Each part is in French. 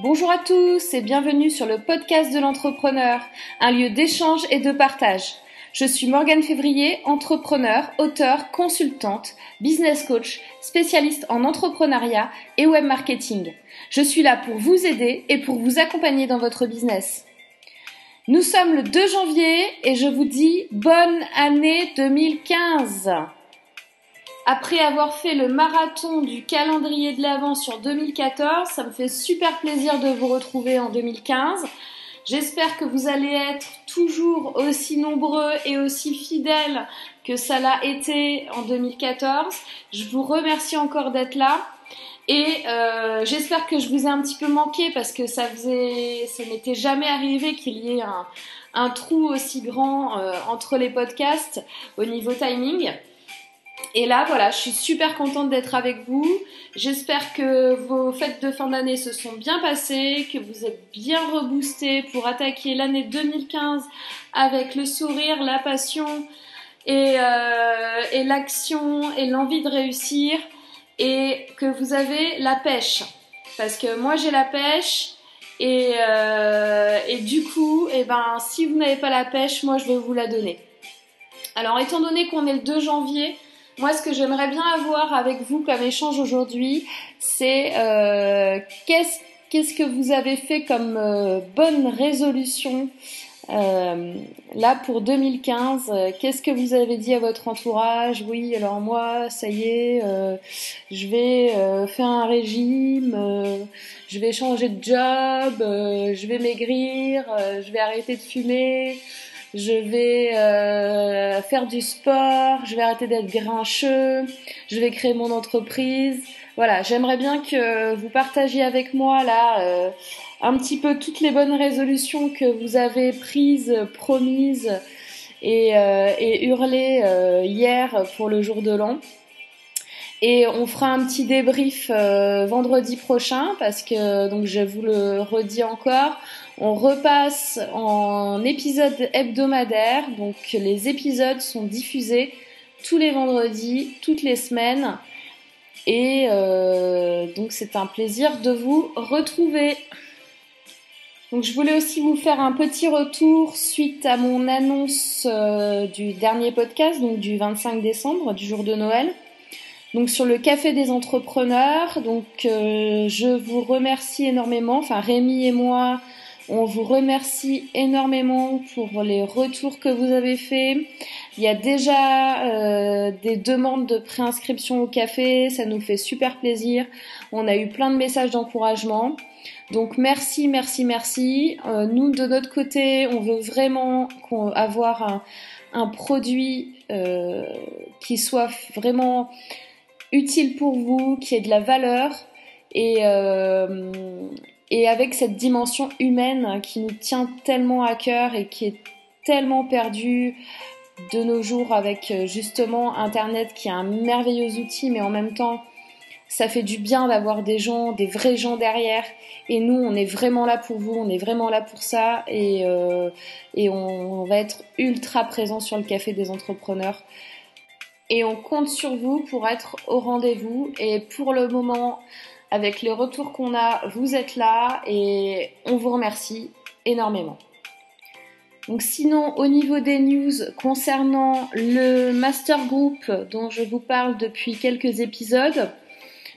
Bonjour à tous et bienvenue sur le podcast de l'entrepreneur, un lieu d'échange et de partage. Je suis Morgane Février, entrepreneur, auteur, consultante, business coach, spécialiste en entrepreneuriat et web marketing. Je suis là pour vous aider et pour vous accompagner dans votre business. Nous sommes le 2 janvier et je vous dis bonne année 2015. Après avoir fait le marathon du calendrier de l'Avent sur 2014, ça me fait super plaisir de vous retrouver en 2015. J'espère que vous allez être toujours aussi nombreux et aussi fidèles que ça l'a été en 2014. Je vous remercie encore d'être là. Et euh, j'espère que je vous ai un petit peu manqué parce que ça faisait, ça n'était jamais arrivé qu'il y ait un, trou aussi grand euh, entre les podcasts au niveau timing. Et là, voilà, je suis super contente d'être avec vous. J'espère que vos fêtes de fin d'année se sont bien passées, que vous êtes bien reboostés pour attaquer l'année 2015 avec le sourire, la passion et, euh, et l'action et l'envie de réussir et que vous avez la pêche. Parce que moi j'ai la pêche et, euh, du coup, eh ben, si vous n'avez pas la pêche, moi je vais vous la donner. Alors étant donné qu'on est le 2 janvier, moi, ce que j'aimerais bien avoir avec vous comme échange aujourd'hui, c'est euh, qu'est-ce qu'est-ce que vous avez fait comme euh, bonne résolution euh, là pour 2015 Qu'est-ce que vous avez dit à votre entourage? Oui, alors moi, ça y est, je vais faire un régime, je vais changer de job, je vais maigrir, je vais arrêter de fumer je vais euh, faire du sport, je vais arrêter d'être grincheux, je vais créer mon entreprise. Voilà, j'aimerais bien que vous partagiez avec moi là euh, un petit peu toutes les bonnes résolutions que vous avez prises, promises et, euh, et hurlées hier pour le jour de l'an. Et on fera un petit débrief vendredi prochain parce que donc je vous le redis encore, on repasse en épisode hebdomadaire, donc les épisodes sont diffusés tous les vendredis, toutes les semaines. Et euh, donc c'est un plaisir de vous retrouver. Donc je voulais aussi vous faire un petit retour suite à mon annonce euh, du dernier podcast, donc du 25 décembre, du jour de Noël. Donc sur le café des entrepreneurs, donc euh, je vous remercie énormément. Enfin Rémi et moi, on vous remercie énormément pour les retours que vous avez faits. Il y a déjà euh, des demandes de préinscription au café, ça nous fait super plaisir. On a eu plein de messages d'encouragement. Donc merci, merci, merci. Euh, nous, de notre côté, on veut vraiment avoir un, produit euh, qui soit vraiment utile pour vous, qui ait de la valeur. Et, et avec cette dimension humaine qui nous tient tellement à cœur et qui est tellement perdue de nos jours avec euh, justement Internet qui est un merveilleux outil, mais en même temps, ça fait du bien d'avoir des gens, des vrais gens derrière. Et nous, on est vraiment là pour vous, on est vraiment là pour ça. Et, euh, et on, on va être ultra présent sur le café des entrepreneurs. Et on compte sur vous pour être au rendez-vous. Et pour le moment, avec les retours qu'on a, vous êtes là et on vous remercie énormément. Donc sinon, au niveau des news concernant le master group dont je vous parle depuis quelques épisodes,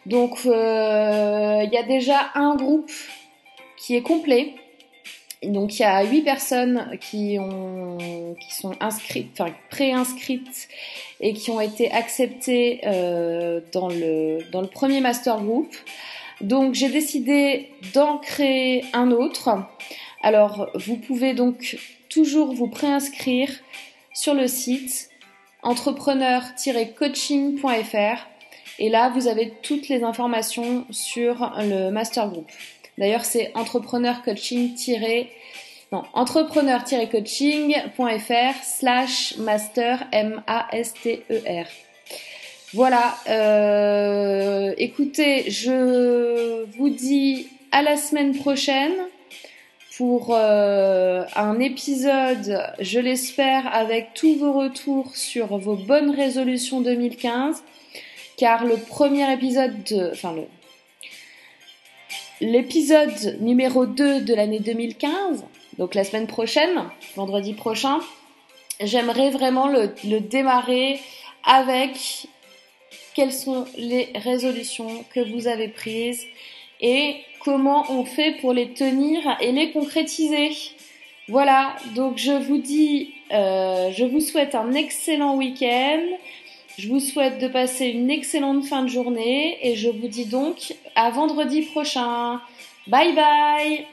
donc euh, il y a déjà un groupe qui est complet. Donc il y a huit personnes qui ont qui sont inscrites, enfin pré-inscrites et qui ont été acceptées euh, dans le dans le premier master group. Donc j'ai décidé d'en créer un autre. Alors vous pouvez donc toujours vous préinscrire sur le site entrepreneur-coaching.fr et là vous avez toutes les informations sur le master group. D'ailleurs, c'est entrepreneur coaching non, entrepreneur-coaching.fr slash master M-A-S-T-E-R. Voilà, euh, écoutez, je vous dis à la semaine prochaine pour euh, un épisode, je l'espère, avec tous vos retours sur vos bonnes résolutions 2015, car le premier épisode de, enfin le, l'épisode numéro 2 de l'année 2015, donc la semaine prochaine, vendredi prochain, j'aimerais vraiment le, démarrer avec quelles sont les résolutions que vous avez prises et comment on fait pour les tenir et les concrétiser. Voilà, donc je vous dis, euh, je vous souhaite un excellent week-end. Je vous souhaite de passer une excellente fin de journée et je vous dis donc à vendredi prochain. Bye bye